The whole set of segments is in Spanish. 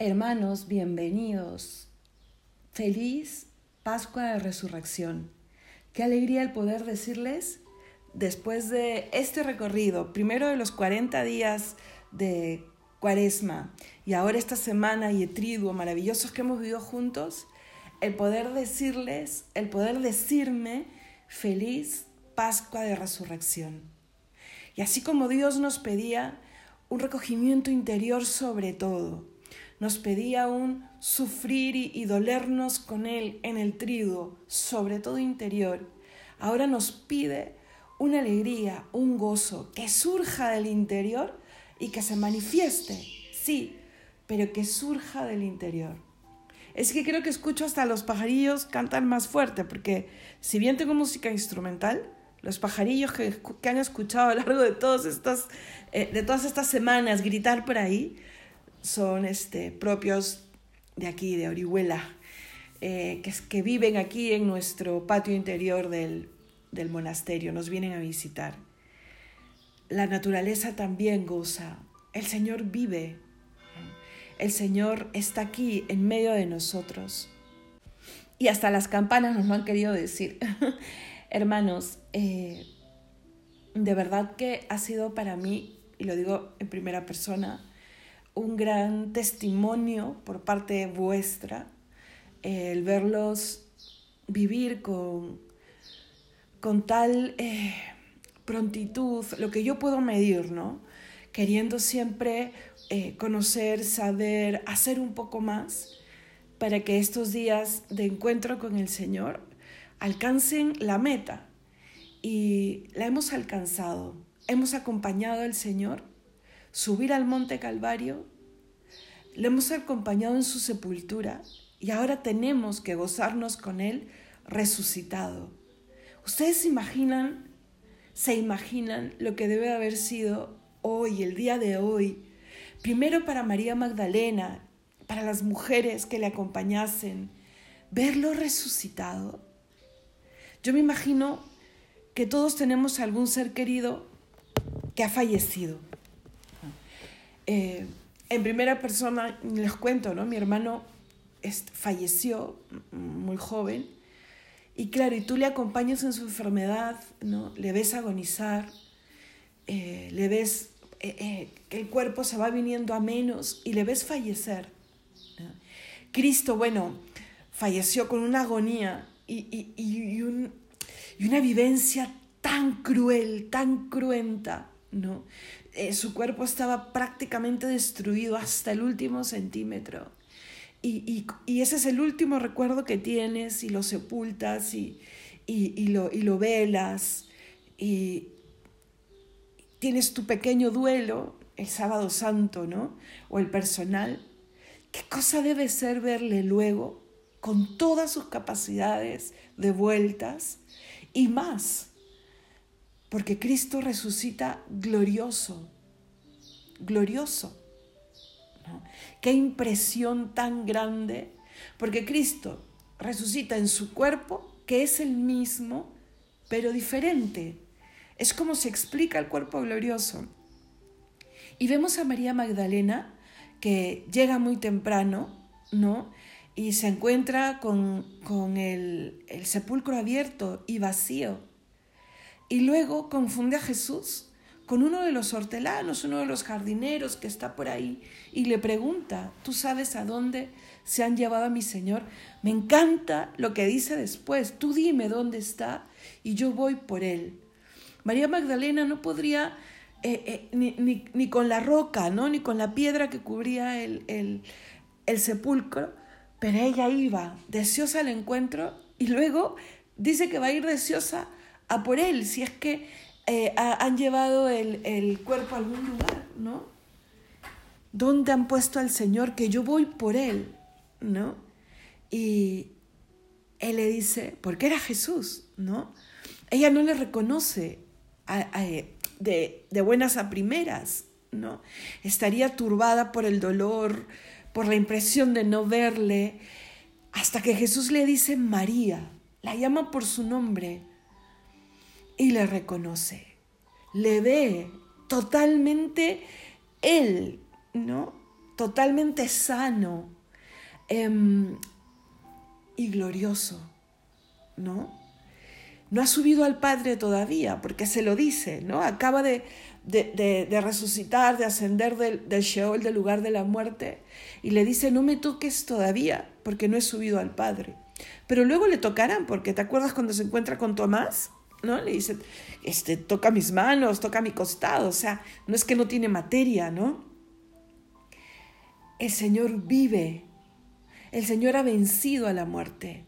Hermanos, bienvenidos. Feliz Pascua de Resurrección. Qué alegría el poder decirles, después de este recorrido, primero de los 40 días de Cuaresma y ahora esta semana y Etriduo maravillosos que hemos vivido juntos, el poder decirles, el poder decirme feliz Pascua de Resurrección. Y así como Dios nos pedía un recogimiento interior sobre todo, nos pedía un sufrir y, dolernos con Él en el trigo, sobre todo interior. Ahora nos pide una alegría, un gozo que surja del interior y que se manifieste, sí, pero que surja del interior. Es que creo que escucho hasta los pajarillos cantar más fuerte, porque si bien tengo música instrumental, los pajarillos que, han escuchado a lo largo de, todas estas, eh, de todas estas semanas gritar por ahí, son este, propios de aquí, de Orihuela, eh, que, que viven aquí en nuestro patio interior del, del monasterio, nos vienen a visitar. La naturaleza también goza, el Señor vive, el Señor está aquí en medio de nosotros. Y hasta las campanas nos lo han querido decir. Hermanos, eh, de verdad que ha sido para mí, y lo digo en primera persona, un gran testimonio por parte vuestra el verlos vivir con, con tal eh, prontitud, lo que yo puedo medir, ¿no? Queriendo siempre eh, conocer, saber, hacer un poco más para que estos días de encuentro con el Señor alcancen la meta. Y la hemos alcanzado. Hemos acompañado al Señor subir al monte Calvario, le hemos acompañado en su sepultura y ahora tenemos que gozarnos con Él resucitado. ¿Ustedes se imaginan, se imaginan lo que debe haber sido hoy, el día de hoy? Primero para María Magdalena, para las mujeres que le acompañasen, verlo resucitado. Yo me imagino que todos tenemos algún ser querido que ha fallecido eh, en primera persona les cuento, ¿no? Mi hermano falleció muy joven y claro, y tú le acompañas en su enfermedad, ¿no? Le ves agonizar, eh, le ves eh, que el cuerpo se va viniendo a menos y le ves fallecer. Cristo, bueno, falleció con una agonía y, y, una vivencia tan cruel, tan cruenta, ¿no? Eh, su cuerpo estaba prácticamente destruido hasta el último centímetro. Y, ese es el último recuerdo que tienes y lo sepultas y, lo, y lo velas y tienes tu pequeño duelo el sábado santo, ¿no? O el personal. ¿Qué cosa debe ser verle luego con todas sus capacidades de vueltas y más? Porque Cristo resucita glorioso, glorioso. Qué impresión tan grande, porque Cristo resucita en su cuerpo, que es el mismo, pero diferente. Es como se explica el cuerpo glorioso. Y vemos a María Magdalena que llega muy temprano, ¿no? Y se encuentra con, el, el sepulcro abierto y vacío. Y luego confunde a Jesús con uno de los hortelanos, uno de los jardineros que está por ahí, y le pregunta, ¿tú sabes a dónde se han llevado a mi Señor? Me encanta lo que dice después, tú dime dónde está y yo voy por él. María Magdalena no podría, eh, eh, ni, con la roca, ¿no? ni con la piedra que cubría el, el, el sepulcro, pero ella iba deseosa al encuentro y luego dice que va a ir deseosa a por él, si es que eh, han llevado el, cuerpo a algún lugar, ¿no? ¿Dónde han puesto al Señor? Que yo voy por él, ¿no? Y él le dice, porque era Jesús, ¿no? Ella no le reconoce de, de buenas a primeras, ¿no? Estaría turbada por el dolor, por la impresión de no verle, hasta que Jesús le dice María, la llama por su nombre, y le reconoce, le ve totalmente él, ¿no? totalmente sano em, y glorioso, ¿no? No ha subido al Padre todavía, porque se lo dice, ¿no? Acaba de, de, resucitar, de ascender del, del Sheol, del lugar de la muerte, y le dice, no me toques todavía, porque no he subido al Padre. Pero luego le tocarán, porque ¿te acuerdas cuando se encuentra con Tomás? ¿No? Le dice, este, toca mis manos, toca mi costado, o sea, no es que no tiene materia, ¿no? El Señor vive, el Señor ha vencido a la muerte,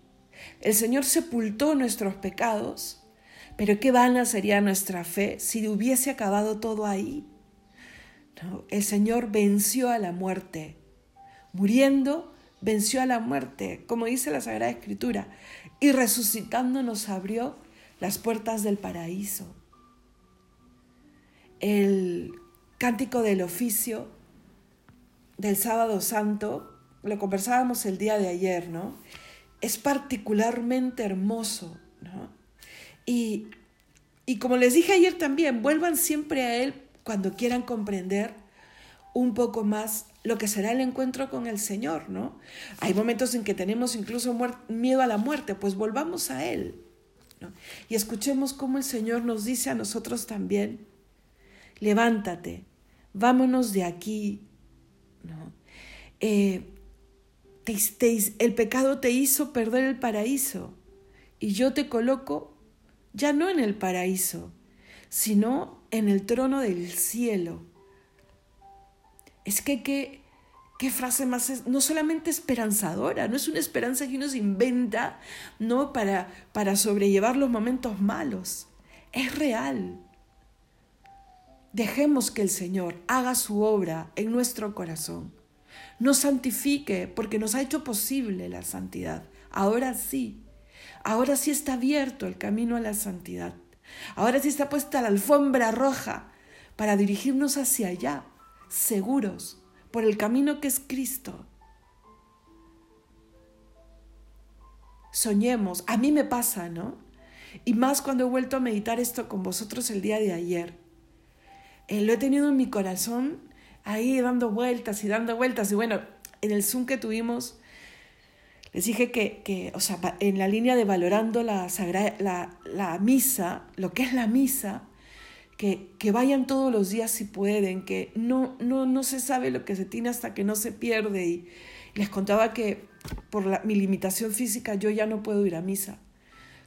el Señor sepultó nuestros pecados, pero qué vana sería nuestra fe si hubiese acabado todo ahí. El Señor venció a la muerte, muriendo venció a la muerte, como dice la Sagrada Escritura, y resucitando nos abrió las puertas del paraíso. El cántico del oficio del sábado santo, lo conversábamos el día de ayer, ¿no? Es particularmente hermoso, ¿no? Y, y como les dije ayer también, vuelvan siempre a Él cuando quieran comprender un poco más lo que será el encuentro con el Señor, ¿no? Hay momentos en que tenemos incluso miedo a la muerte, pues volvamos a Él. Y escuchemos cómo el Señor nos dice a nosotros también, levántate, vámonos de aquí. ¿no? Eh, el pecado te hizo perder el paraíso y yo te coloco ya no en el paraíso, sino en el trono del cielo es que qué, frase más no solamente esperanzadora, no es una esperanza que uno se inventa no para, para sobrellevar los momentos malos, es real. Dejemos que el Señor haga su obra en nuestro corazón. Nos santifique porque nos ha hecho posible la santidad. Ahora sí, ahora sí está abierto el camino a la santidad. Ahora sí está puesta la alfombra roja para dirigirnos hacia allá seguros por el camino que es Cristo. Soñemos, a mí me pasa, ¿no? Y más cuando he vuelto a meditar esto con vosotros el día de ayer. Eh, lo he tenido en mi corazón ahí dando vueltas y dando vueltas. Y bueno, en el Zoom que tuvimos, les dije que, que o sea, en la línea de valorando la, la, la misa, lo que es la misa, que, vayan todos los días si pueden, que no, no, no se sabe lo que se tiene hasta que no se pierde. Y, les contaba que por mi limitación física yo ya no puedo ir a misa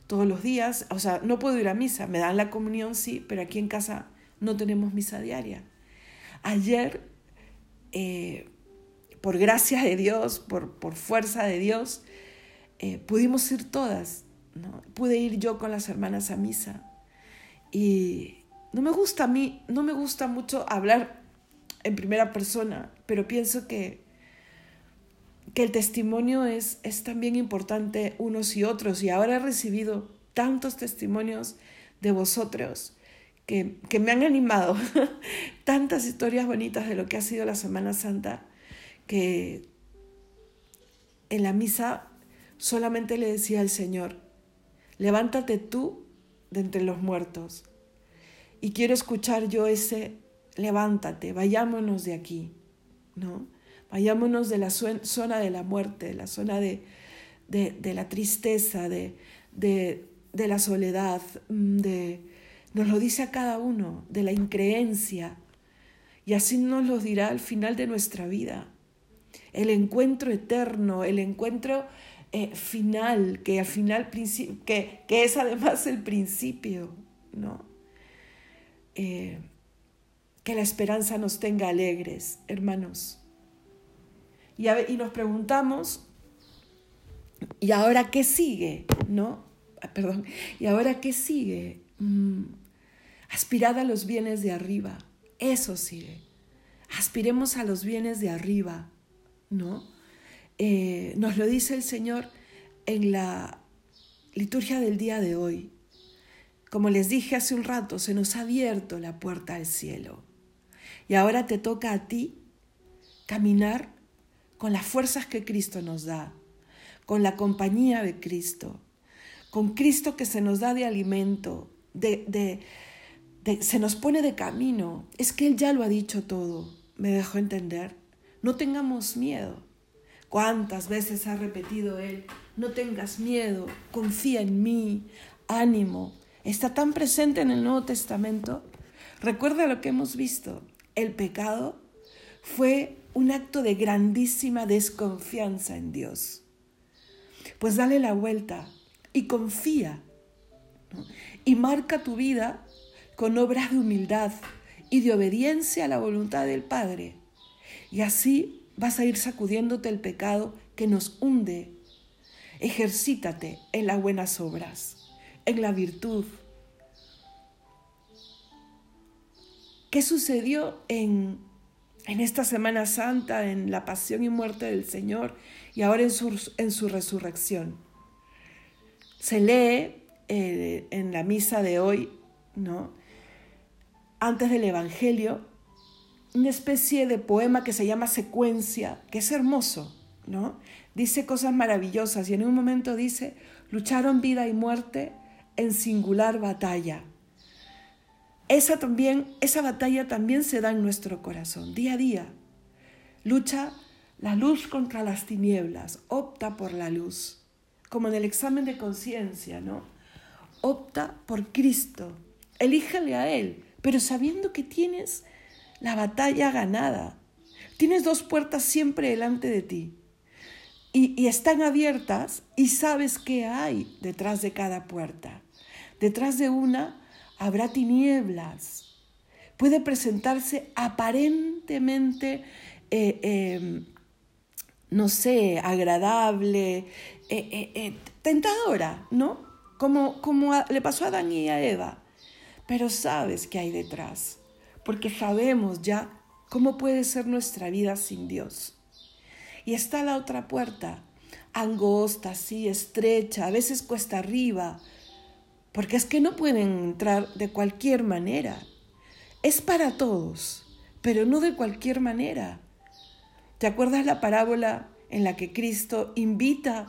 todos los días, o sea, no puedo ir a misa, me dan la comunión sí, pero aquí en casa no tenemos misa diaria. Ayer, eh, por gracia de Dios, por, por fuerza de Dios, eh, pudimos ir todas, ¿no? pude ir yo con las hermanas a misa. Y, no me gusta a mí, no me gusta mucho hablar en primera persona, pero pienso que, que el testimonio es, es también importante unos y otros. Y ahora he recibido tantos testimonios de vosotros que, que me han animado, tantas historias bonitas de lo que ha sido la Semana Santa, que en la misa solamente le decía al Señor, levántate tú de entre los muertos y quiero escuchar yo ese, levántate, vayámonos de aquí, ¿no? Vayámonos de la zona de la muerte, de la zona de, de, la tristeza, de, de, de la soledad, mm, de, nos lo dice a cada uno, de la increencia. Y así nos lo dirá al final de nuestra vida. El encuentro eterno, el encuentro eh, final, que al final, que, que es además el principio, ¿no? Eh, que la esperanza nos tenga alegres, hermanos. Y, y nos preguntamos, ¿y ahora qué sigue? ¿No? Ah, perdón, ¿y ahora qué sigue? Mm, aspirad a los bienes de arriba, eso sigue. Aspiremos a los bienes de arriba, ¿no? Eh, nos lo dice el Señor en la liturgia del día de hoy. Como les dije hace un rato, se nos ha abierto la puerta al cielo. Y ahora te toca a ti caminar con las fuerzas que Cristo nos da, con la compañía de Cristo, con Cristo que se nos da de alimento, de, se nos pone de camino. Es que Él ya lo ha dicho todo, me dejó entender. no tengamos miedo. ¿Cuántas veces ha repetido Él, no tengas miedo, confía en mí, ánimo? Está tan presente en el Nuevo Testamento. Recuerda lo que hemos visto. El pecado fue un acto de grandísima desconfianza en Dios. Pues dale la vuelta y confía. Y marca tu vida con obras de humildad y de obediencia a la voluntad del Padre. Y así vas a ir sacudiéndote el pecado que nos hunde. Ejercítate en las buenas obras, en la virtud. ¿Qué sucedió en, en esta Semana Santa, en la pasión y muerte del Señor y ahora en su, en su resurrección? Se lee eh, en la misa de hoy, ¿no? Antes del Evangelio, una especie de poema que se llama Secuencia, que es hermoso, ¿no? Dice cosas maravillosas y en un momento dice, lucharon vida y muerte en singular batalla. Esa también, esa batalla también se da en nuestro corazón, día a día. Lucha la luz contra las tinieblas, opta por la luz, como en el examen de conciencia, ¿no? Opta por Cristo, elíjale a Él, pero sabiendo que tienes la batalla ganada. Tienes dos puertas siempre delante de ti y, están abiertas y sabes qué hay detrás de cada puerta. Detrás de una habrá tinieblas. Puede presentarse aparentemente, eh, em, no sé, agradable, eh, eh, tentadora, ¿no? Como, como le pasó a Adán y a Eva. Pero sabes qué hay detrás porque sabemos ya cómo puede ser nuestra vida sin Dios. Y está la otra puerta, angosta, así, estrecha, a veces cuesta arriba, porque es que no pueden entrar de cualquier manera. Es para todos, pero no de cualquier manera. ¿Te acuerdas la parábola en la que Cristo invita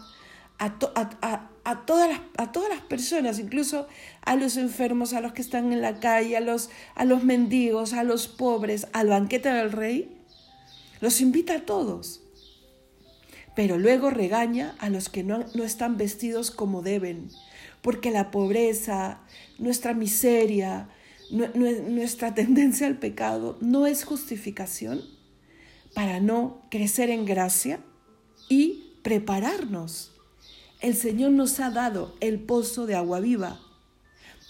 a, a, a todas, las, a todas las personas, incluso a los enfermos, a los que están en la calle, a los, a los mendigos, a los pobres, al banquete del rey. Los invita a todos. Pero luego regaña a los que no, no están vestidos como deben, porque la pobreza, nuestra miseria, nuestra tendencia al pecado no es justificación para no crecer en gracia y prepararnos el Señor nos ha dado el pozo de agua viva.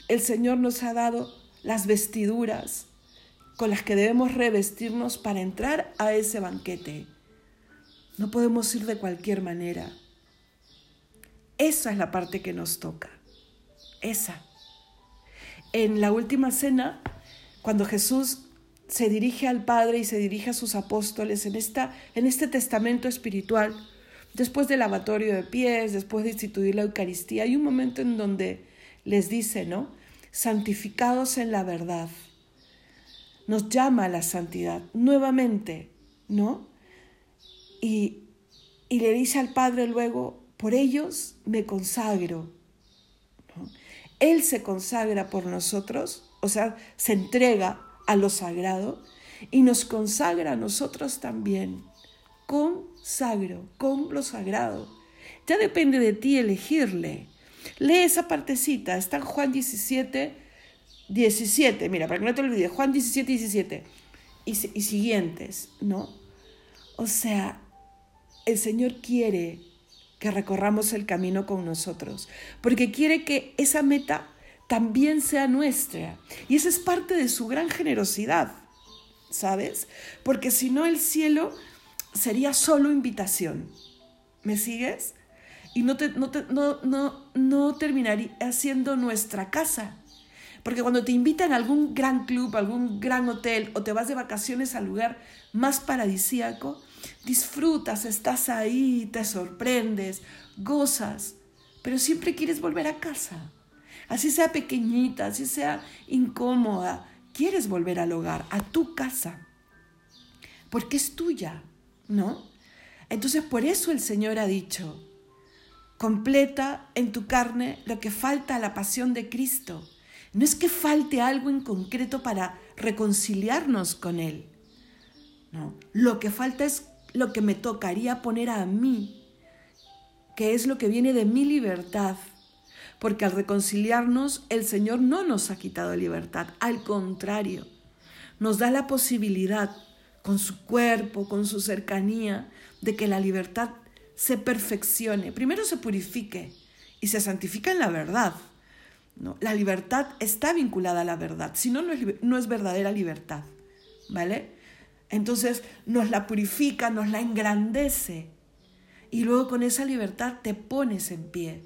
El Señor nos ha dado las vestiduras con las que debemos revestirnos para entrar a ese banquete. No podemos ir de cualquier manera. Esa es la parte que nos toca. Esa. En la última cena, cuando Jesús se dirige al Padre y se dirige a sus apóstoles en, esta, en este testamento espiritual, Después del lavatorio de pies, después de instituir la Eucaristía, hay un momento en donde les dice, ¿no? Santificados en la verdad. Nos llama a la santidad nuevamente, ¿no? Y, y le dice al Padre luego, por ellos me consagro. Él se consagra por nosotros, o sea, se entrega a lo sagrado y nos consagra a nosotros también consagro, con lo sagrado. Ya depende de ti elegirle. Lee esa partecita, está en Juan 17, 17, mira, para que no te olvides, Juan 17, 17 y, y siguientes, ¿no? O sea, el Señor quiere que recorramos el camino con nosotros, porque quiere que esa meta también sea nuestra. Y esa es parte de su gran generosidad, ¿sabes? Porque si no el cielo sería solo invitación. ¿Me sigues? Y no, no, no, no, terminaría siendo nuestra casa. Porque cuando te invitan a algún gran club, algún gran hotel o te vas de vacaciones al lugar más paradisíaco, disfrutas, estás ahí, te sorprendes, gozas, pero siempre quieres volver a casa. Así sea pequeñita, así sea incómoda, quieres volver al hogar, a tu casa, porque es tuya. ¿no? Entonces por eso el Señor ha dicho, completa en tu carne lo que falta a la pasión de Cristo. No es que falte algo en concreto para reconciliarnos con Él. No, lo que falta es lo que me tocaría poner a mí, que es lo que viene de mi libertad. Porque al reconciliarnos, el Señor no nos ha quitado libertad, al contrario, nos da la posibilidad, con su cuerpo, con su cercanía, de que la libertad se perfeccione, primero se purifique y se santifica en la verdad. ¿no? La libertad está vinculada a la verdad, si no, no es verdadera libertad. ¿Vale? Entonces nos la purifica, nos la engrandece y luego con esa libertad te pones en pie.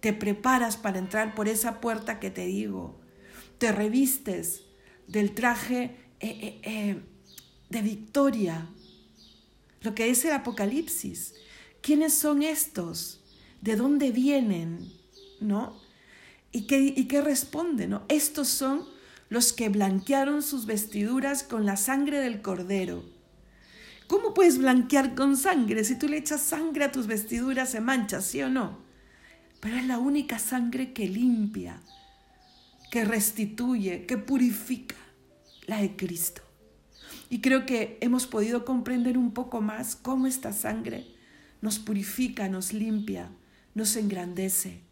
Te preparas para entrar por esa puerta que te digo. Te revistes del traje eh, eh, eh, de victoria, lo que es el Apocalipsis. ¿Quiénes son estos? ¿De dónde vienen? ¿No? ¿Y qué, y qué responden? ¿no? Estos son los que blanquearon sus vestiduras con la sangre del cordero. ¿Cómo puedes blanquear con sangre? Si tú le echas sangre a tus vestiduras se mancha, ¿sí o no? Pero es la única sangre que limpia, que restituye, que purifica, la de Cristo. Y creo que hemos podido comprender un poco más cómo esta sangre nos purifica, nos limpia, nos engrandece.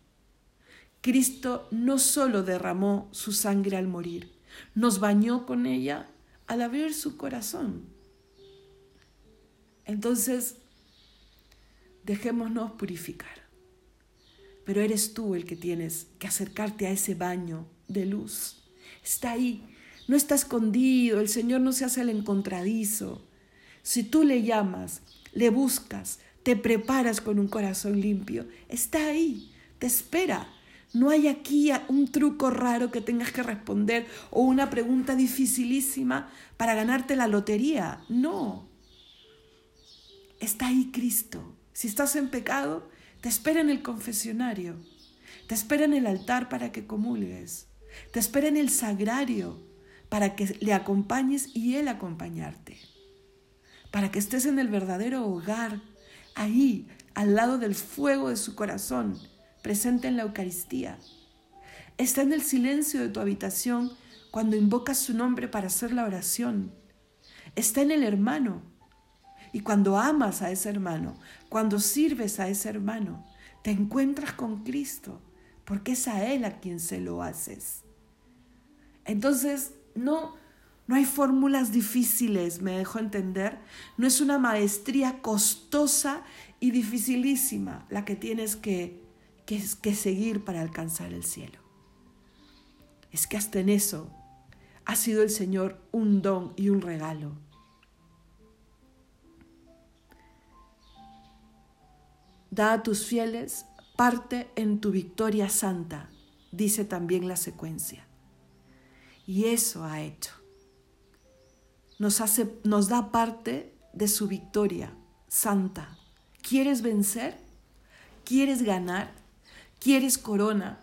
Cristo no solo derramó su sangre al morir, nos bañó con ella al abrir su corazón. Entonces, dejémonos purificar. Pero eres tú el que tienes que acercarte a ese baño de luz. Está ahí, no está escondido, el Señor no se hace el encontradizo. Si tú le llamas, le buscas, te preparas con un corazón limpio, está ahí, te espera. No hay aquí un truco raro que tengas que responder o una pregunta dificilísima para ganarte la lotería. No. Está ahí Cristo. Si estás en pecado, te espera en el confesionario. Te espera en el altar para que comulgues. Te espera en el sagrario para que le acompañes y Él acompañarte, para que estés en el verdadero hogar, ahí, al lado del fuego de su corazón, presente en la Eucaristía. Está en el silencio de tu habitación cuando invocas su nombre para hacer la oración. Está en el hermano. Y cuando amas a ese hermano, cuando sirves a ese hermano, te encuentras con Cristo, porque es a Él a quien se lo haces. Entonces, no, no hay fórmulas difíciles, me dejo entender. No es una maestría costosa y dificilísima la que tienes que, que, que seguir para alcanzar el cielo. Es que hasta en eso ha sido el Señor un don y un regalo. Da a tus fieles parte en tu victoria santa, dice también la secuencia. Y eso ha hecho. Nos, hace, nos da parte de su victoria santa. ¿Quieres vencer? ¿Quieres ganar? ¿Quieres corona?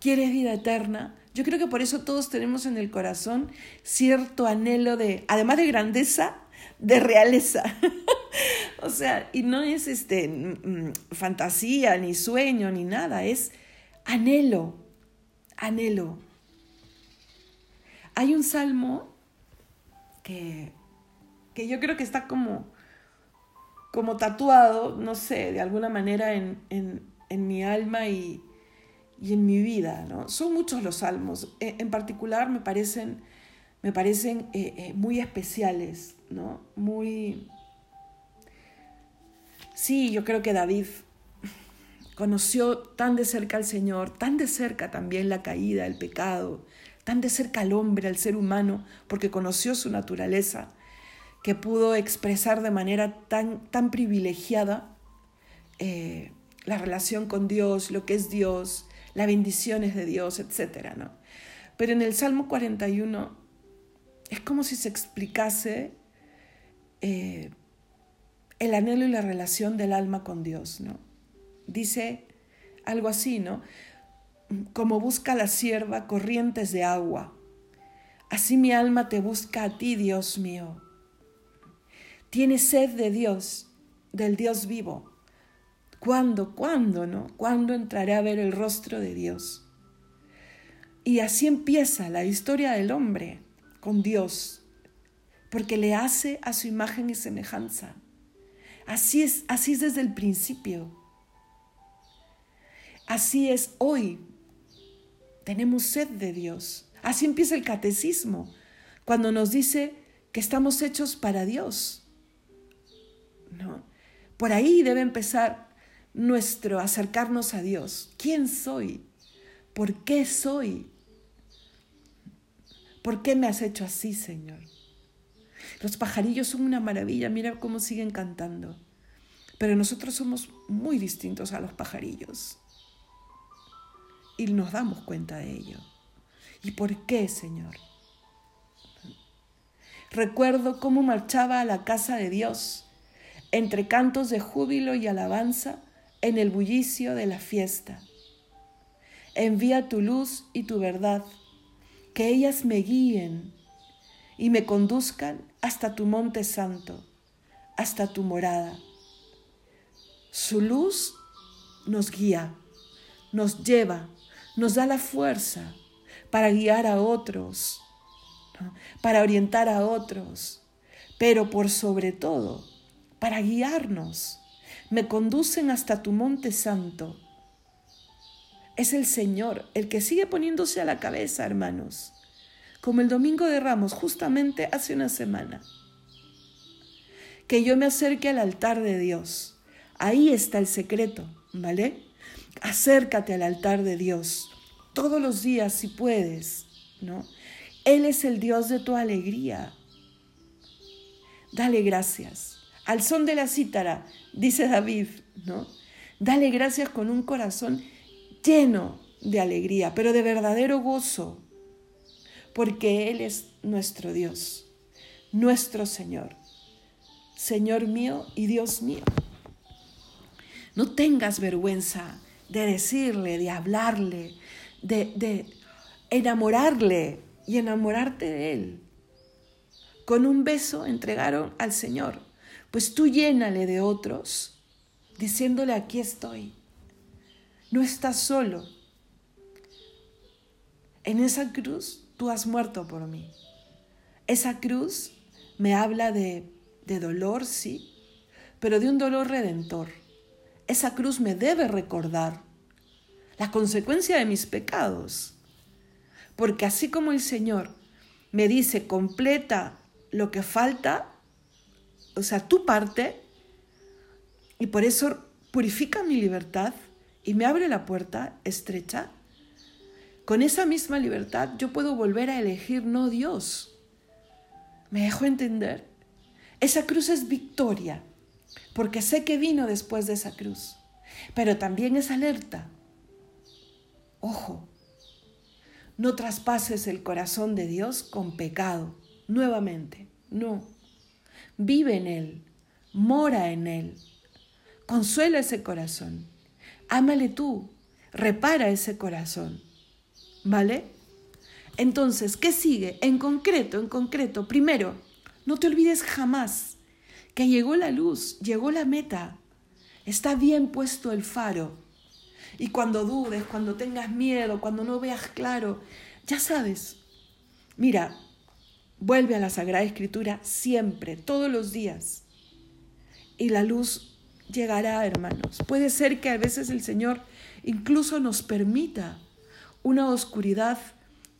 ¿Quieres vida eterna? Yo creo que por eso todos tenemos en el corazón cierto anhelo de, además de grandeza, de realeza. o sea, y no es este mm, mm, fantasía, ni sueño, ni nada, es anhelo, anhelo. Hay un salmo que, que yo creo que está como, como tatuado, no sé, de alguna manera en, mi alma y, en mi vida. ¿no? Son muchos los salmos. E, en particular me parecen, me parecen eh, eh, muy especiales, ¿no? Muy... Sí, yo creo que David conoció tan de cerca al Señor, tan de cerca también la caída, el pecado, tan de cerca al hombre, al ser humano, porque conoció su naturaleza, que pudo expresar de manera tan, tan privilegiada eh, la relación con Dios, lo que es Dios, las bendiciones de Dios, etc. ¿no? Pero en el Salmo 41 es como si se explicase eh, el anhelo y la relación del alma con Dios. ¿no? Dice algo así, ¿no? como busca la sierva corrientes de agua. Así mi alma te busca a ti, Dios mío. Tiene sed de Dios, del Dios vivo. ¿Cuándo, cuándo, no? ¿Cuándo entraré a ver el rostro de Dios? Y así empieza la historia del hombre con Dios, porque le hace a su imagen y semejanza. Así es, así es desde el principio. Así es hoy. Tenemos sed de Dios. Así empieza el catecismo, cuando nos dice que estamos hechos para Dios. ¿No? Por ahí debe empezar nuestro acercarnos a Dios. ¿Quién soy? ¿Por qué soy? ¿Por qué me has hecho así, Señor? Los pajarillos son una maravilla, mira cómo siguen cantando. Pero nosotros somos muy distintos a los pajarillos. Y nos damos cuenta de ello. ¿Y por qué, Señor? Recuerdo cómo marchaba a la casa de Dios, entre cantos de júbilo y alabanza, en el bullicio de la fiesta. Envía tu luz y tu verdad, que ellas me guíen y me conduzcan hasta tu monte santo, hasta tu morada. Su luz nos guía, nos lleva, nos da la fuerza para guiar a otros, para orientar a otros, pero por sobre todo, para guiarnos. Me conducen hasta tu monte santo. Es el Señor el que sigue poniéndose a la cabeza, hermanos, como el domingo de Ramos, justamente hace una semana. Que yo me acerque al altar de Dios. Ahí está el secreto, ¿vale? Acércate al altar de Dios todos los días si puedes, ¿no? Él es el Dios de tu alegría. Dale gracias. Al son de la cítara, dice David, ¿no? Dale gracias con un corazón lleno de alegría, pero de verdadero gozo, porque Él es nuestro Dios, nuestro Señor, Señor mío y Dios mío. No tengas vergüenza de decirle, de hablarle, de, enamorarle y enamorarte de Él. Con un beso entregaron al Señor, pues tú llénale de otros, diciéndole, aquí estoy. No estás solo. En esa cruz tú has muerto por mí. Esa cruz me habla de, de dolor, sí, pero de un dolor redentor. Esa cruz me debe recordar la consecuencia de mis pecados. Porque así como el Señor me dice, completa lo que falta, o sea, tu parte, y por eso purifica mi libertad y me abre la puerta estrecha, con esa misma libertad yo puedo volver a elegir no Dios. ¿Me dejo entender? Esa cruz es victoria, porque sé que vino después de esa cruz, pero también es alerta, Ojo, no traspases el corazón de Dios con pecado, nuevamente, no. Vive en Él, mora en Él, consuela ese corazón, ámale tú, repara ese corazón, ¿vale? Entonces, ¿qué sigue? En concreto, en concreto, primero, no te olvides jamás que llegó la luz, llegó la meta, está bien puesto el faro y cuando dudes, cuando tengas miedo, cuando no veas claro, ya sabes. Mira, vuelve a la Sagrada Escritura siempre, todos los días. Y la luz llegará, hermanos. Puede ser que a veces el Señor incluso nos permita una oscuridad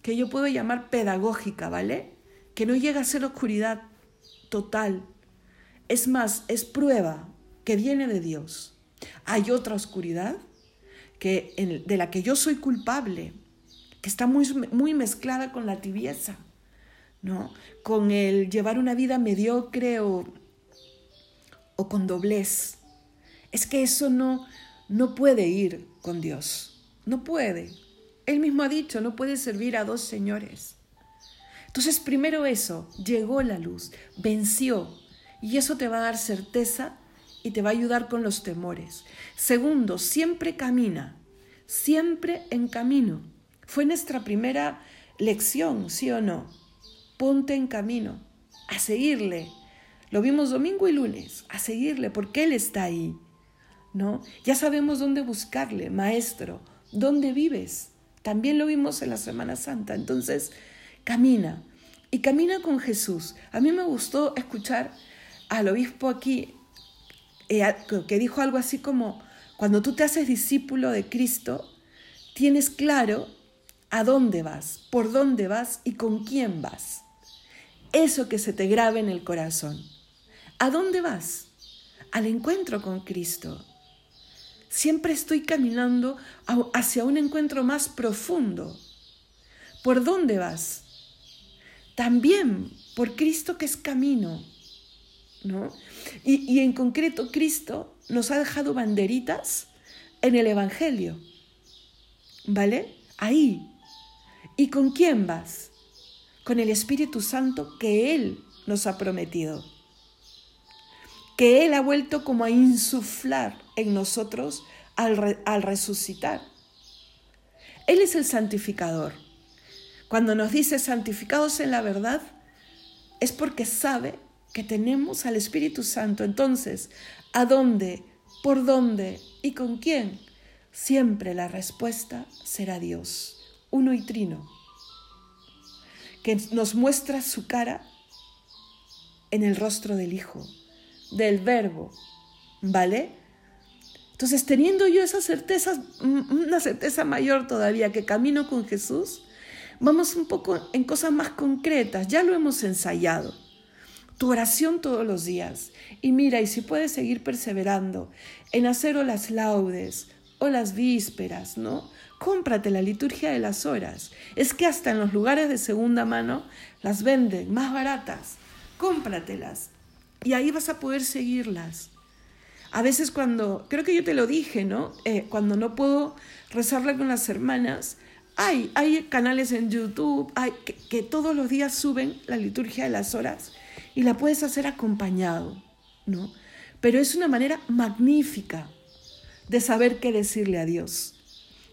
que yo puedo llamar pedagógica, ¿vale? Que no llega a ser oscuridad total. Es más, es prueba que viene de Dios. Hay otra oscuridad que, de la que yo soy culpable, que está muy, muy mezclada con la tibieza, ¿no? con el llevar una vida mediocre o, o con doblez. Es que eso no, no puede ir con Dios, no puede. Él mismo ha dicho, no puede servir a dos señores. Entonces, primero eso, llegó la luz, venció, y eso te va a dar certeza y te va a ayudar con los temores. Segundo, siempre camina, siempre en camino. Fue nuestra primera lección, ¿sí o no? Ponte en camino, a seguirle. Lo vimos domingo y lunes, a seguirle, porque Él está ahí. ¿No? Ya sabemos dónde buscarle, maestro, dónde vives. También lo vimos en la Semana Santa. Entonces, camina y camina con Jesús. A mí me gustó escuchar al obispo aquí eh, que dijo algo así como, cuando tú te haces discípulo de Cristo, tienes claro a dónde vas, por dónde vas y con quién vas. Eso que se te grabe en el corazón. ¿A dónde vas? Al encuentro con Cristo. Siempre estoy caminando hacia un encuentro más profundo. ¿Por dónde vas? También por Cristo que es camino. ¿no? Y, y en concreto, Cristo nos ha dejado banderitas en el Evangelio. ¿Vale? Ahí. ¿Y con quién vas? Con el Espíritu Santo que Él nos ha prometido que Él ha vuelto como a insuflar en nosotros al, al resucitar. Él es el santificador. Cuando nos dice santificados en la verdad, es porque sabe que tenemos al Espíritu Santo. Entonces, ¿a dónde, por dónde y con quién? Siempre la respuesta será Dios, uno y trino, que nos muestra su cara en el rostro del Hijo del verbo, ¿vale? Entonces, teniendo yo esa certeza, una certeza mayor todavía que camino con Jesús, vamos un poco en cosas más concretas, ya lo hemos ensayado. Tu oración todos los días. Y mira, y si puedes seguir perseverando en hacer las laudes o las vísperas, ¿no? Cómprate la liturgia de las horas. Es que hasta en los lugares de segunda mano las venden más baratas. Cómpratelas y ahí vas a poder seguirlas. A veces cuando, creo que yo te lo dije, ¿no? Eh, cuando no puedo rezarla con las hermanas, hay, hay canales en YouTube hay, que, que, todos los días suben la liturgia de las horas y la puedes hacer acompañado, ¿no? Pero es una manera magnífica de saber qué decirle a Dios.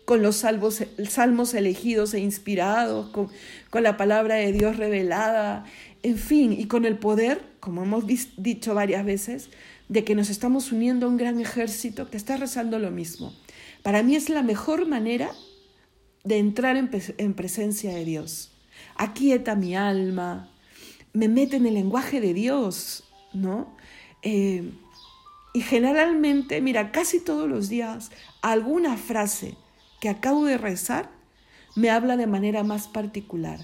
Con los salmos, salmos elegidos e inspirados, con, con la palabra de Dios revelada, en fin, y con el poder, como hemos dicho varias veces, de que nos estamos uniendo a un gran ejército que está rezando lo mismo. Para mí es la mejor manera de entrar en, presencia de Dios. Aquieta mi alma, me mete en el lenguaje de Dios, ¿no? Eh, y generalmente, mira, casi todos los días, alguna frase que acabo de rezar me habla de manera más particular.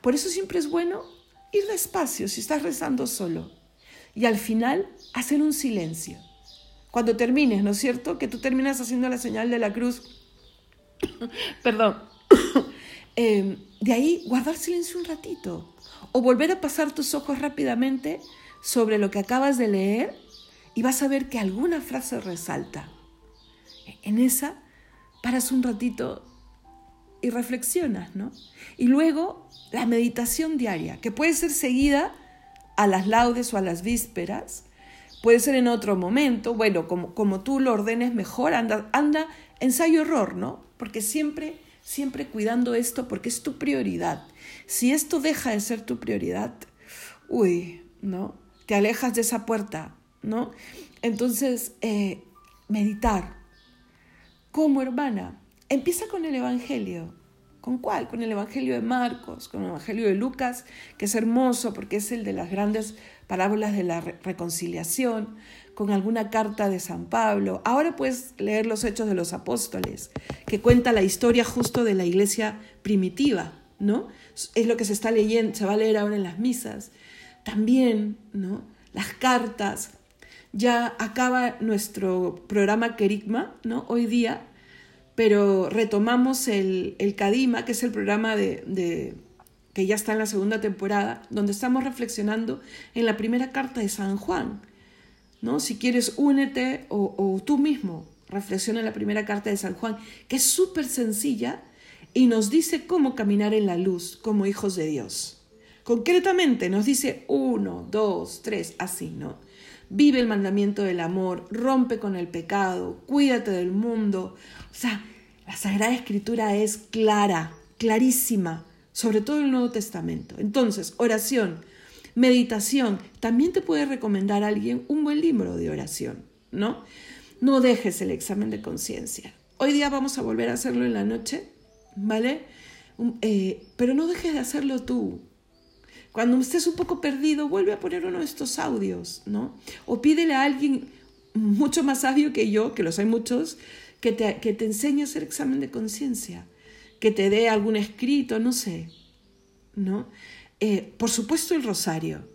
Por eso siempre es bueno ir despacio si estás rezando solo. Y al final, hacer un silencio. Cuando termines, ¿no es cierto? Que tú terminas haciendo la señal de la cruz. Perdón. Em, de ahí, guardar silencio un ratito. O volver a pasar tus ojos rápidamente sobre lo que acabas de leer y vas a ver que alguna frase resalta. En esa, paras un ratito y reflexionas, ¿no? Y luego la meditación diaria, que puede ser seguida a las laudes o a las vísperas, puede ser en otro momento, bueno, como, como tú lo ordenes mejor, anda, anda ensayo-error, ¿no? Porque siempre, siempre cuidando esto, porque es tu prioridad. Si esto deja de ser tu prioridad, uy, ¿no? Te alejas de esa puerta, ¿no? Entonces, eh, meditar. ¿Cómo, hermana? Empieza con el Evangelio. ¿Con cuál? Con el Evangelio de Marcos, con el Evangelio de Lucas, que es hermoso porque es el de las grandes parábolas de la reconciliación, con alguna carta de San Pablo. Ahora puedes leer los Hechos de los Apóstoles, que cuenta la historia justo de la iglesia primitiva, ¿no? Es lo que se está leyendo, se va a leer ahora en las misas. También, ¿no? Las cartas. Ya acaba nuestro programa Kerigma, ¿no? Hoy día pero retomamos el, el Cadima, que es el programa de, que ya está en la segunda temporada, donde estamos reflexionando en la primera carta de San Juan. ¿no? Si quieres, únete o, o tú mismo reflexiona en la primera carta de San Juan, que es súper sencilla y nos dice cómo caminar en la luz como hijos de Dios. Concretamente nos dice uno, dos, tres, así, ¿no? Vive el mandamiento del amor, rompe con el pecado, cuídate del mundo, o sea, la Sagrada Escritura es clara, clarísima, sobre todo el Nuevo Testamento. Entonces, oración, meditación, también te puede recomendar a alguien un buen libro de oración, ¿no? No dejes el examen de conciencia. Hoy día vamos a volver a hacerlo en la noche, ¿vale? Eh, pero no dejes de hacerlo tú. Cuando estés un poco perdido, vuelve a poner uno de estos audios, ¿no? O pídele a alguien mucho más sabio que yo, que los hay muchos, que te, que te enseñe a hacer examen de conciencia, que te dé algún escrito, no sé, ¿no? Eh, por supuesto el rosario.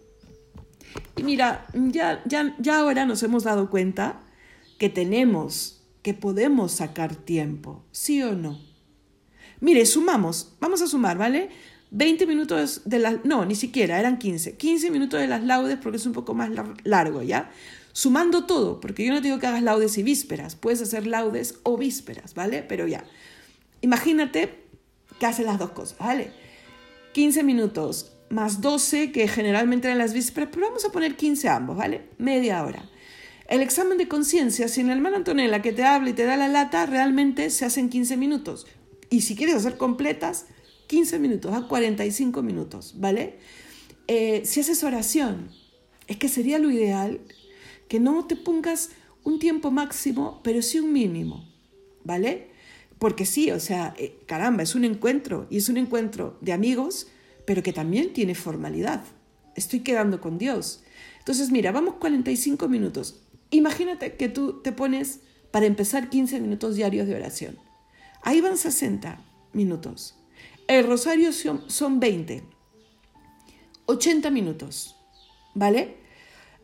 Y mira, ya, ya, ya ahora nos hemos dado cuenta que tenemos, que podemos sacar tiempo, ¿sí o no? Mire, sumamos, vamos a sumar, ¿vale? 20 minutos de las, no, ni siquiera, eran 15, 15 minutos de las laudes porque es un poco más largo, ¿ya? Sumando todo, porque yo no digo que hagas laudes y vísperas, puedes hacer laudes o vísperas, ¿vale? Pero ya, imagínate que haces las dos cosas, ¿vale? 15 minutos más 12, que generalmente eran las vísperas, pero vamos a poner 15 ambos, ¿vale? Media hora. El examen de conciencia, si en la hermana Antonella que te habla y te da la lata, realmente se hacen 15 minutos. Y si quieres hacer completas, 15 minutos a 45 minutos, ¿vale? Eh, si haces oración, es que sería lo ideal que no te pongas un tiempo máximo, pero sí un mínimo, ¿vale? Porque sí, o sea, eh, caramba, es un encuentro y es un encuentro de amigos pero que también tiene formalidad. Estoy quedando con Dios. Entonces, mira, vamos 45 minutos. Imagínate que tú te pones para empezar 15 minutos diarios de oración. Ahí van 60 minutos. El rosario son 20. 80 minutos. ¿Vale?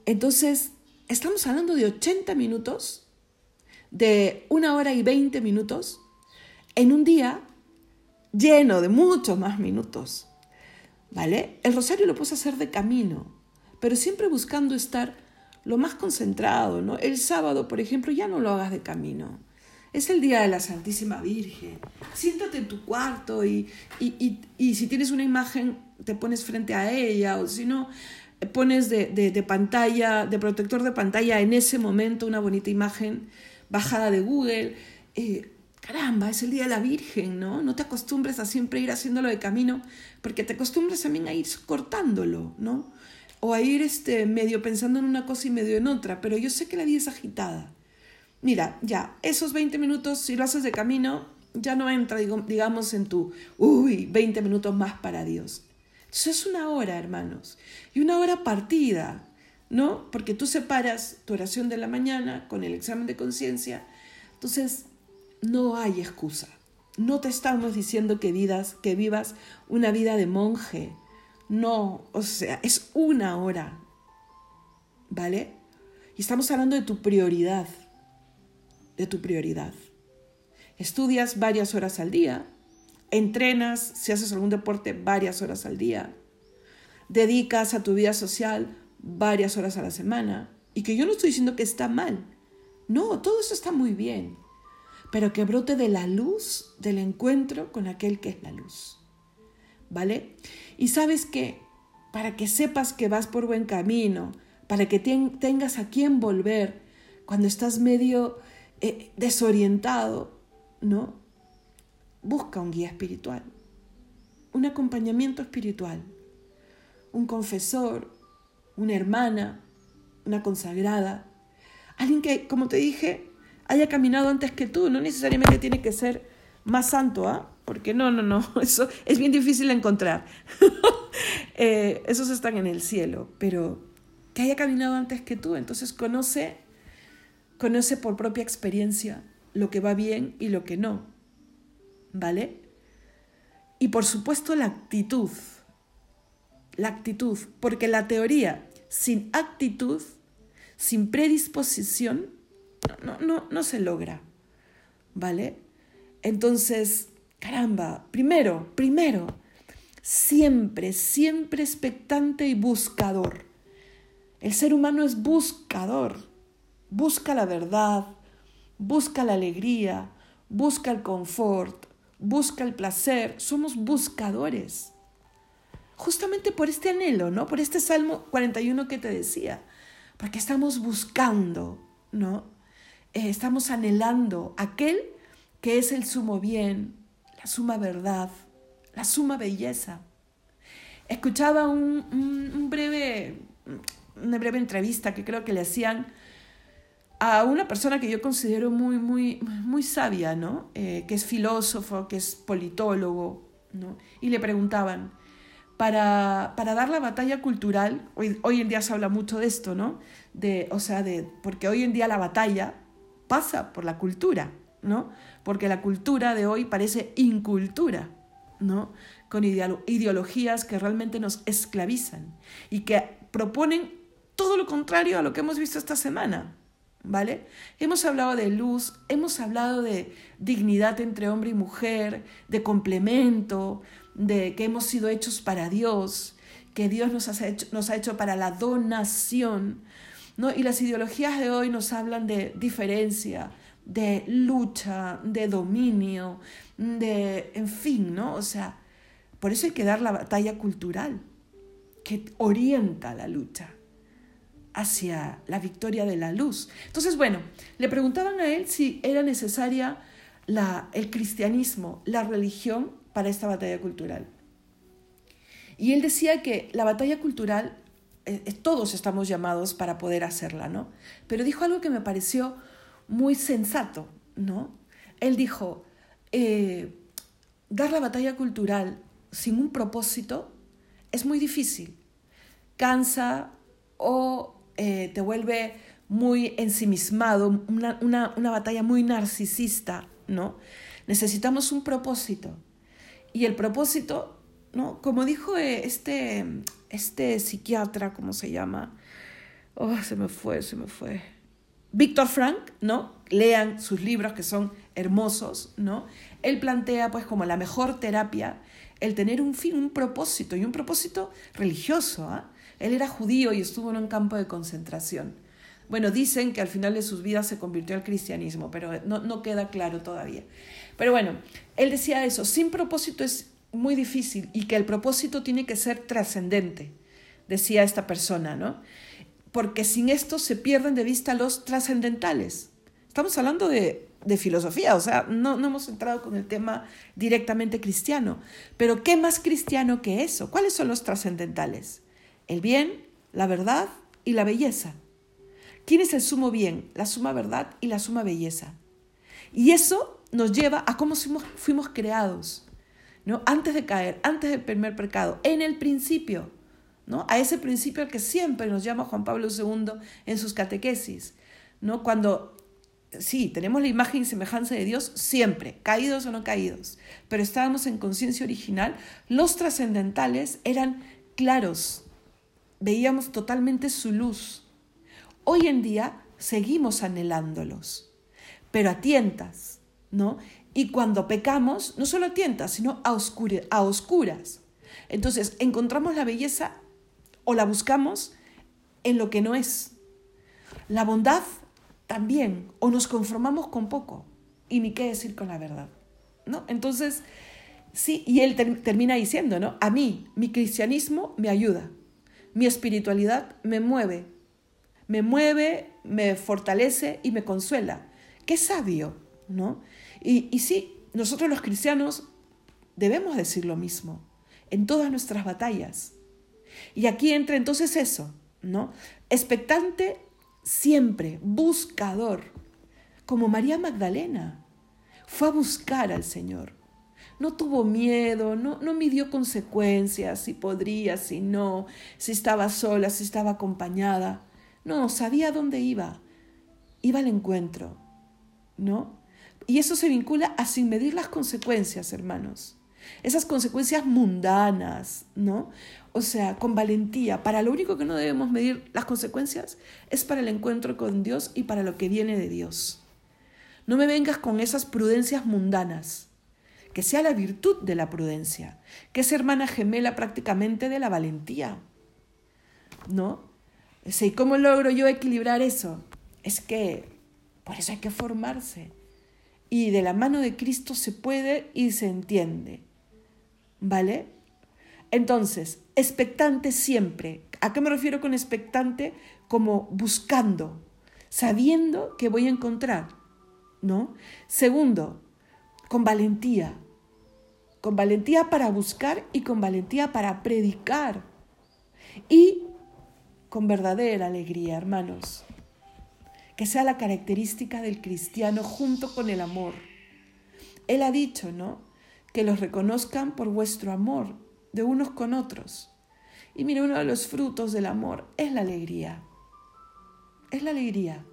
Entonces, estamos hablando de 80 minutos, de una hora y 20 minutos, en un día lleno de muchos más minutos. ¿vale? El rosario lo puedes hacer de camino, pero siempre buscando estar lo más concentrado, ¿no? El sábado, por ejemplo, ya no lo hagas de camino. Es el día de la Santísima Virgen. Siéntate en tu cuarto y, y, si tienes una imagen, te pones frente a ella, o si no, pones de, pantalla, de protector de pantalla en ese momento una bonita imagen bajada de Google. Eh, caramba, es el día de la Virgen, ¿no? No te acostumbres a siempre ir haciéndolo de camino, porque te acostumbras también a ir cortándolo, ¿no? O a ir este, medio pensando en una cosa y medio en otra, pero yo sé que la vida es agitada. Mira, ya, esos 20 minutos, si lo haces de camino, ya no entra, digamos, en tu, uy, 20 minutos más para Dios. Eso es una hora, hermanos, y una hora partida, ¿no? Porque tú separas tu oración de la mañana con el examen de conciencia. Entonces, no hay excusa. No te estamos diciendo que que vivas una vida de monje. No, o sea, es una hora. ¿Vale? Y estamos hablando de tu prioridad. De tu prioridad. Estudias varias horas al día. Entrenas, si haces algún deporte, varias horas al día. Dedicas a tu vida social varias horas a la semana. Y que yo no estoy diciendo que está mal. No, todo eso está muy bien pero que brote de la luz del encuentro con aquel que es la luz. ¿Vale? Y sabes que para que sepas que vas por buen camino, para que tengas a quien volver cuando estás medio eh, desorientado, ¿no? Busca un guía espiritual, un acompañamiento espiritual, un confesor, una hermana, una consagrada, alguien que, como te dije, haya caminado antes que tú. No necesariamente tiene que ser más santo, ¿ah? Porque no, no, no, eso es bien difícil encontrar. Eh, esos están en el cielo, pero que haya caminado antes que tú. Entonces conoce, conoce por propia experiencia lo que va bien y lo que no. ¿Vale? Y por supuesto la actitud. La actitud, porque la teoría sin actitud, sin predisposición, no, no, no se logra. ¿Vale? Entonces, caramba, primero, primero, siempre, siempre expectante y buscador. El ser humano es buscador. Busca la verdad, busca la alegría, busca el confort, busca el placer. Somos buscadores. Justamente por este anhelo, ¿no? Por este Salmo 41 que te decía. Porque estamos buscando, ¿no? Eh, estamos anhelando aquel que es el sumo bien, la suma verdad, la suma belleza. Escuchaba un, breve, una breve entrevista que creo que le hacían a una persona que yo considero muy, muy, muy sabia, ¿no? Eh, que es filósofo, que es politólogo, ¿no? Y le preguntaban, para, para dar la batalla cultural. Hoy, hoy en día se habla mucho de esto, ¿no? De, o sea, de, porque hoy en día la batalla pasa por la cultura, ¿no? Porque la cultura de hoy parece incultura, ¿no? Con ideologías que realmente nos esclavizan y que proponen todo lo contrario a lo que hemos visto esta semana. ¿Vale? Hemos hablado de luz, hemos hablado de dignidad entre hombre y mujer, de complemento, de que hemos sido hechos para Dios, que Dios nos ha hecho, nos ha hecho para la donación, ¿no? Y las ideologías de hoy nos hablan de diferencia, de lucha, de dominio, de, en fin, ¿no? O sea, por eso hay que dar la batalla cultural que orienta la lucha hacia la victoria de la luz. Entonces, bueno, le preguntaban a él si era necesaria la, el cristianismo, la religión para esta batalla cultural. Y él decía que la batalla cultural, eh, eh, todos estamos llamados para poder hacerla, ¿no? Pero dijo algo que me pareció muy sensato, ¿no? Él dijo, eh, dar la batalla cultural sin un propósito es muy difícil, cansa o eh, te vuelve muy ensimismado, una, una, batalla muy narcisista, ¿no? Necesitamos un propósito. Y el propósito, ¿no? Como dijo eh, este, este psiquiatra, ¿cómo se llama? Oh, se me fue, se me fue. Víctor Frank, ¿no? Lean sus libros que son hermosos, ¿no? Él plantea pues como la mejor terapia el tener un fin, un propósito y un propósito religioso, ¿ah? Él era judío y estuvo en un campo de concentración. Bueno, dicen que al final de sus vidas se convirtió al cristianismo, pero no, queda claro todavía. Pero bueno, él decía eso, sin propósito es muy difícil y que el propósito tiene que ser trascendente, decía esta persona, ¿no? Porque sin esto se pierden de vista los trascendentales. Estamos hablando de, de filosofía, o sea, no, no hemos entrado con el tema directamente cristiano. Pero ¿qué más cristiano que eso? ¿Cuáles son los trascendentales? El bien, la verdad y la belleza. ¿Quién es el sumo bien, la suma verdad y la suma belleza? Y eso nos lleva a cómo fuimos, creados, ¿no? Antes de caer, antes del primer pecado, en el principio, ¿no? A ese principio al que siempre nos llama Juan Pablo II en sus catequesis, ¿no? Cuando sí, tenemos la imagen y semejanza de Dios siempre, caídos o no caídos, pero estábamos en conciencia original, los trascendentales eran claros, veíamos totalmente su luz. Hoy en día seguimos anhelándolos, pero a tientas, ¿no? Y cuando pecamos, no solo a tientas, sino a, oscuras. Entonces, encontramos la belleza o la buscamos en lo que no es. La bondad también, o nos conformamos con poco, y ni qué decir con la verdad, ¿no? Entonces, sí, y él termina diciendo, ¿no? A mí, mi cristianismo me ayuda, mi espiritualidad me mueve, me mueve, me fortalece y me consuela. Qué sabio, ¿no? Y, y sí, nosotros los cristianos debemos decir lo mismo en todas nuestras batallas. Y aquí entra entonces eso, ¿no? Expectante siempre, buscador, como María Magdalena. Fue a buscar al Señor no tuvo miedo, no, no midió consecuencias, si podría, si no, si estaba sola, si estaba acompañada. No, sabía dónde iba. Iba al encuentro, ¿no? Y eso se vincula a sin medir las consecuencias, hermanos. Esas consecuencias mundanas, ¿no? O sea, con valentía. Para lo único que no debemos medir las consecuencias es para el encuentro con Dios y para lo que viene de Dios. No me vengas con esas prudencias mundanas que sea la virtud de la prudencia, que es hermana gemela prácticamente de la valentía. ¿No? ¿Y cómo logro yo equilibrar eso? Es que por eso hay que formarse. Y de la mano de Cristo se puede y se entiende. ¿Vale? Entonces, expectante siempre. ¿A qué me refiero con expectante? Como buscando, sabiendo que voy a encontrar. ¿No? Segundo, con valentía, con valentía para buscar y con valentía para predicar y con verdadera alegría, hermanos. Que sea la característica del cristiano junto con el amor. Él ha dicho, ¿no? Que los reconozcan por vuestro amor, de unos con otros. Y mire, uno de los frutos del amor es la alegría. Es la alegría.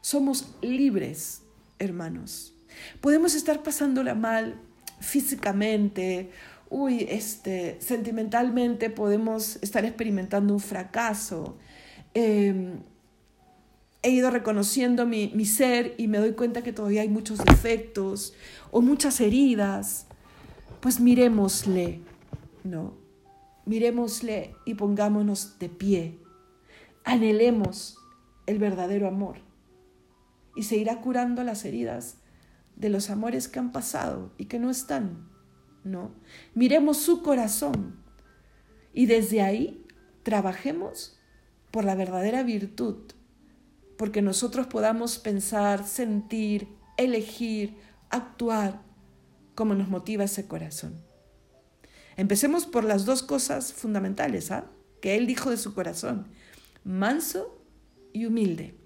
Somos libres, hermanos. Podemos estar pasándola mal físicamente, uy, este, sentimentalmente podemos estar experimentando un fracaso. Em, he ido reconociendo mi, mi, ser y me doy cuenta que todavía hay muchos defectos o muchas heridas. Pues miremosle, ¿no? Miremosle y pongámonos de pie. Anhelemos el verdadero amor y se irá curando las heridas de los amores que han pasado y que no están, ¿no? Miremos su corazón y desde ahí trabajemos por la verdadera virtud, porque nosotros podamos pensar, sentir, elegir, actuar como nos motiva ese corazón. Empecemos por las dos cosas fundamentales ¿ah? que él dijo de su corazón, manso y humilde.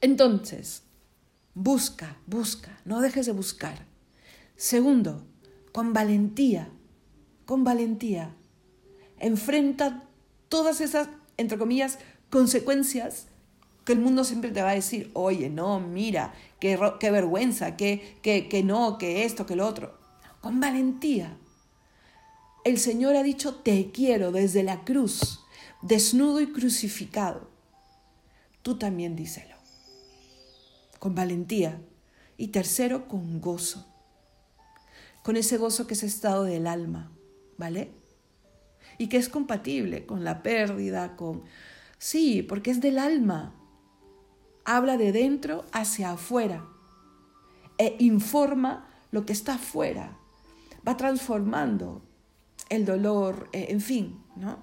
Entonces, busca, busca, no dejes de buscar. Segundo, con valentía, con valentía, enfrenta todas esas, entre comillas, consecuencias que el mundo siempre te va a decir, oye, no, mira, qué, vergüenza, que, que, que no, que esto, que lo otro. Con valentía. El Señor ha dicho, te quiero desde la cruz, desnudo y crucificado. Tú también díselo. Con valentía. Y tercero, con gozo. Con ese gozo que es estado del alma, ¿vale? Y que es compatible con la pérdida, con... Sí, porque es del alma habla de dentro hacia afuera e informa lo que está afuera. Va transformando el dolor, eh, en fin, ¿no?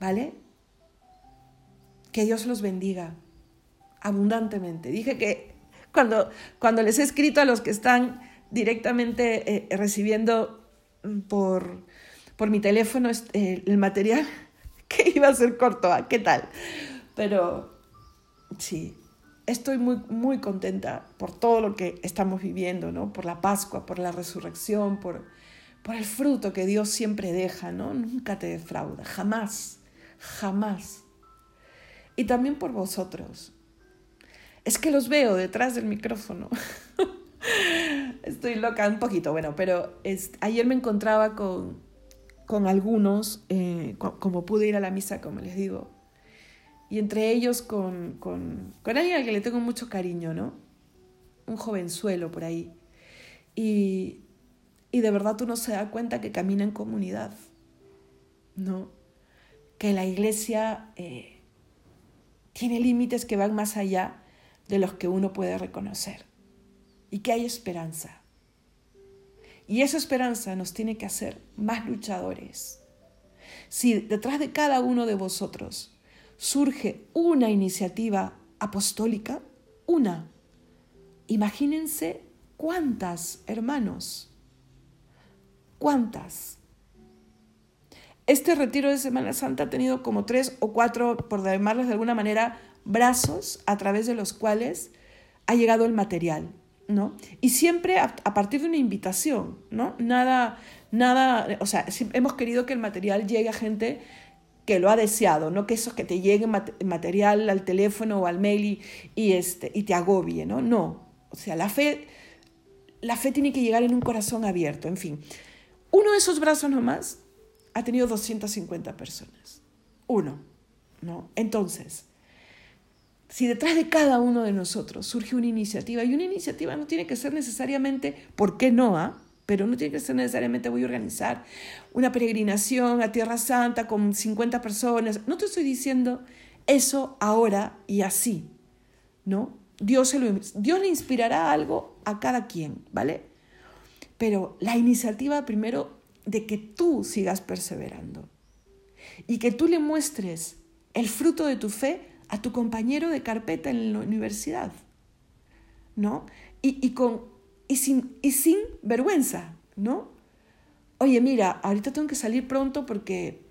¿Vale? Que Dios los bendiga abundantemente. Dije que cuando, cuando les he escrito a los que están directamente eh, recibiendo por, por mi teléfono eh, el material, que iba a ser corto, ¿ah? ¿qué tal? Pero sí, estoy muy, muy contenta por todo lo que estamos viviendo, ¿no? Por la Pascua, por la resurrección, por, por el fruto que Dios siempre deja, ¿no? Nunca te defrauda, jamás, jamás. Y también por vosotros. Es que los veo detrás del micrófono. Estoy loca un poquito, bueno, pero ayer me encontraba con, con algunos, eh, como pude ir a la misa, como les digo, y entre ellos con, con, con alguien al que le tengo mucho cariño, ¿no? Un jovenzuelo por ahí. Y, y de verdad tú no se da cuenta que camina en comunidad, ¿no? Que la iglesia eh, tiene límites que van más allá de los que uno puede reconocer y que hay esperanza. Y esa esperanza nos tiene que hacer más luchadores. Si detrás de cada uno de vosotros surge una iniciativa apostólica, una. Imagínense cuántas, hermanos, cuántas. Este retiro de Semana Santa ha tenido como tres o cuatro, por llamarles de alguna manera, brazos a través de los cuales ha llegado el material, ¿no? Y siempre a, partir de una invitación, ¿no? Nada, nada, o sea, hemos querido que el material llegue a gente que lo ha deseado, no que eso que te llegue material al teléfono o al mail y, este, y te agobie, ¿no? No, o sea, la fe, la fe tiene que llegar en un corazón abierto, en fin. Uno de esos brazos nomás ha tenido 250 personas, uno, ¿no? Entonces, si detrás de cada uno de nosotros surge una iniciativa, y una iniciativa no tiene que ser necesariamente, ¿por qué no? Ah? pero no tiene que ser necesariamente voy a organizar una peregrinación a Tierra Santa con 50 personas. No te estoy diciendo eso ahora y así, ¿no? Dios, se lo, Dios le inspirará algo a cada quien, ¿vale? Pero la iniciativa primero de que tú sigas perseverando y que tú le muestres el fruto de tu fe a tu compañero de carpeta en la universidad, ¿no? Y, y con y sin, y sin vergüenza, ¿no? Oye, mira, ahorita tengo que salir pronto porque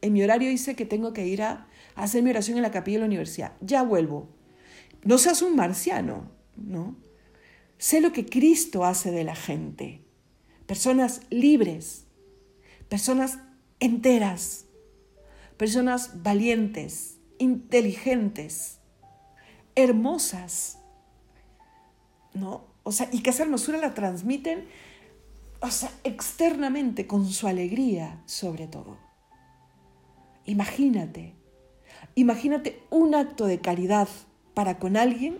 en mi horario dice que tengo que ir a, hacer mi oración en la capilla de la universidad. Ya vuelvo. No seas un marciano, ¿no? Sé lo que Cristo hace de la gente, personas libres, personas enteras, personas valientes, inteligentes, hermosas, ¿no? O sea, y que esa hermosura la transmiten, o sea, externamente, con su alegría, sobre todo. Imagínate, imagínate un acto de caridad para con alguien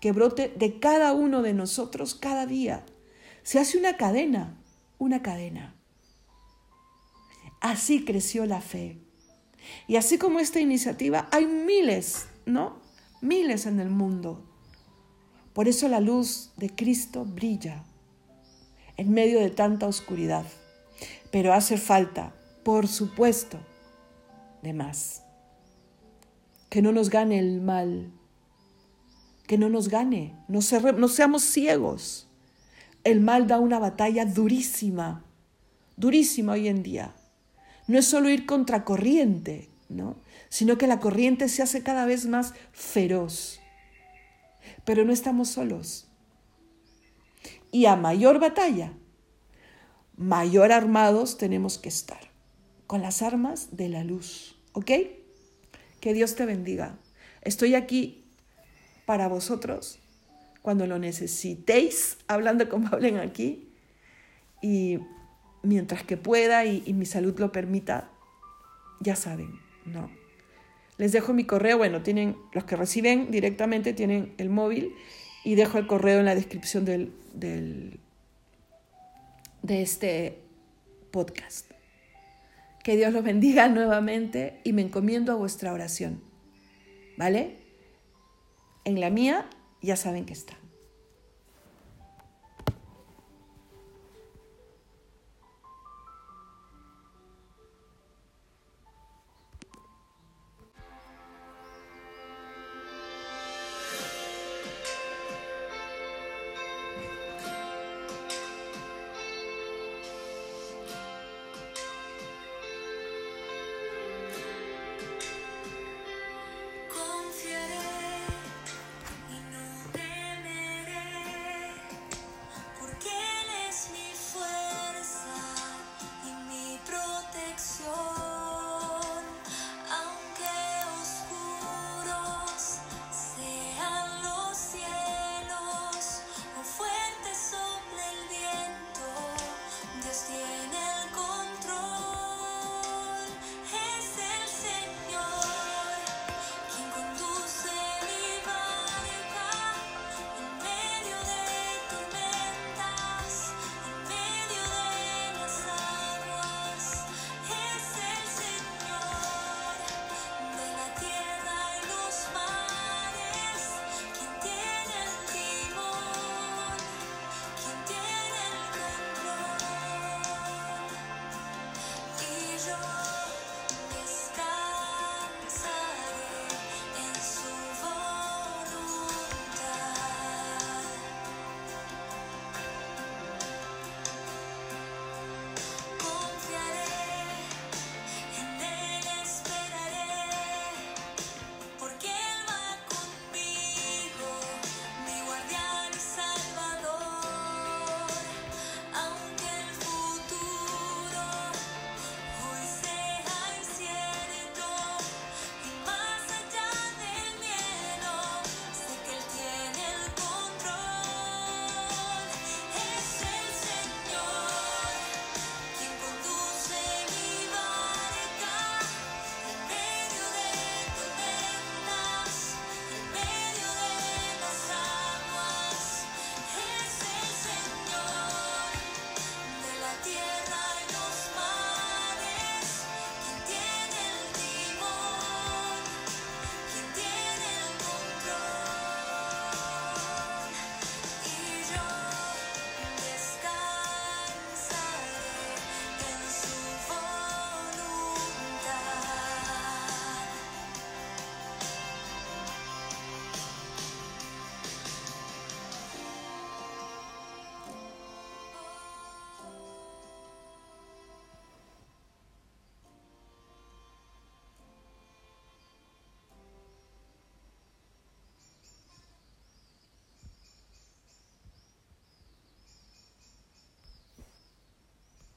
que brote de cada uno de nosotros cada día. Se hace una cadena, una cadena. Así creció la fe. Y así como esta iniciativa, hay miles, ¿no? Miles en el mundo. Por eso la luz de Cristo brilla en medio de tanta oscuridad. Pero hace falta, por supuesto, de más. Que no nos gane el mal, que no nos gane, no, no seamos ciegos. El mal da una batalla durísima, durísima hoy en día. No es solo ir contra corriente, ¿no? sino que la corriente se hace cada vez más feroz. Pero no estamos solos. Y a mayor batalla, mayor armados tenemos que estar, con las armas de la luz. ¿Ok? Que Dios te bendiga. Estoy aquí para vosotros cuando lo necesitéis, hablando como hablen aquí. Y mientras que pueda y, mi salud lo permita, ya saben, ¿no? Les dejo mi correo, bueno, tienen los que reciben directamente tienen el móvil y dejo el correo en la descripción del, del, de este podcast. Que Dios los bendiga nuevamente y me encomiendo a vuestra oración. ¿Vale? En la mía ya saben que está.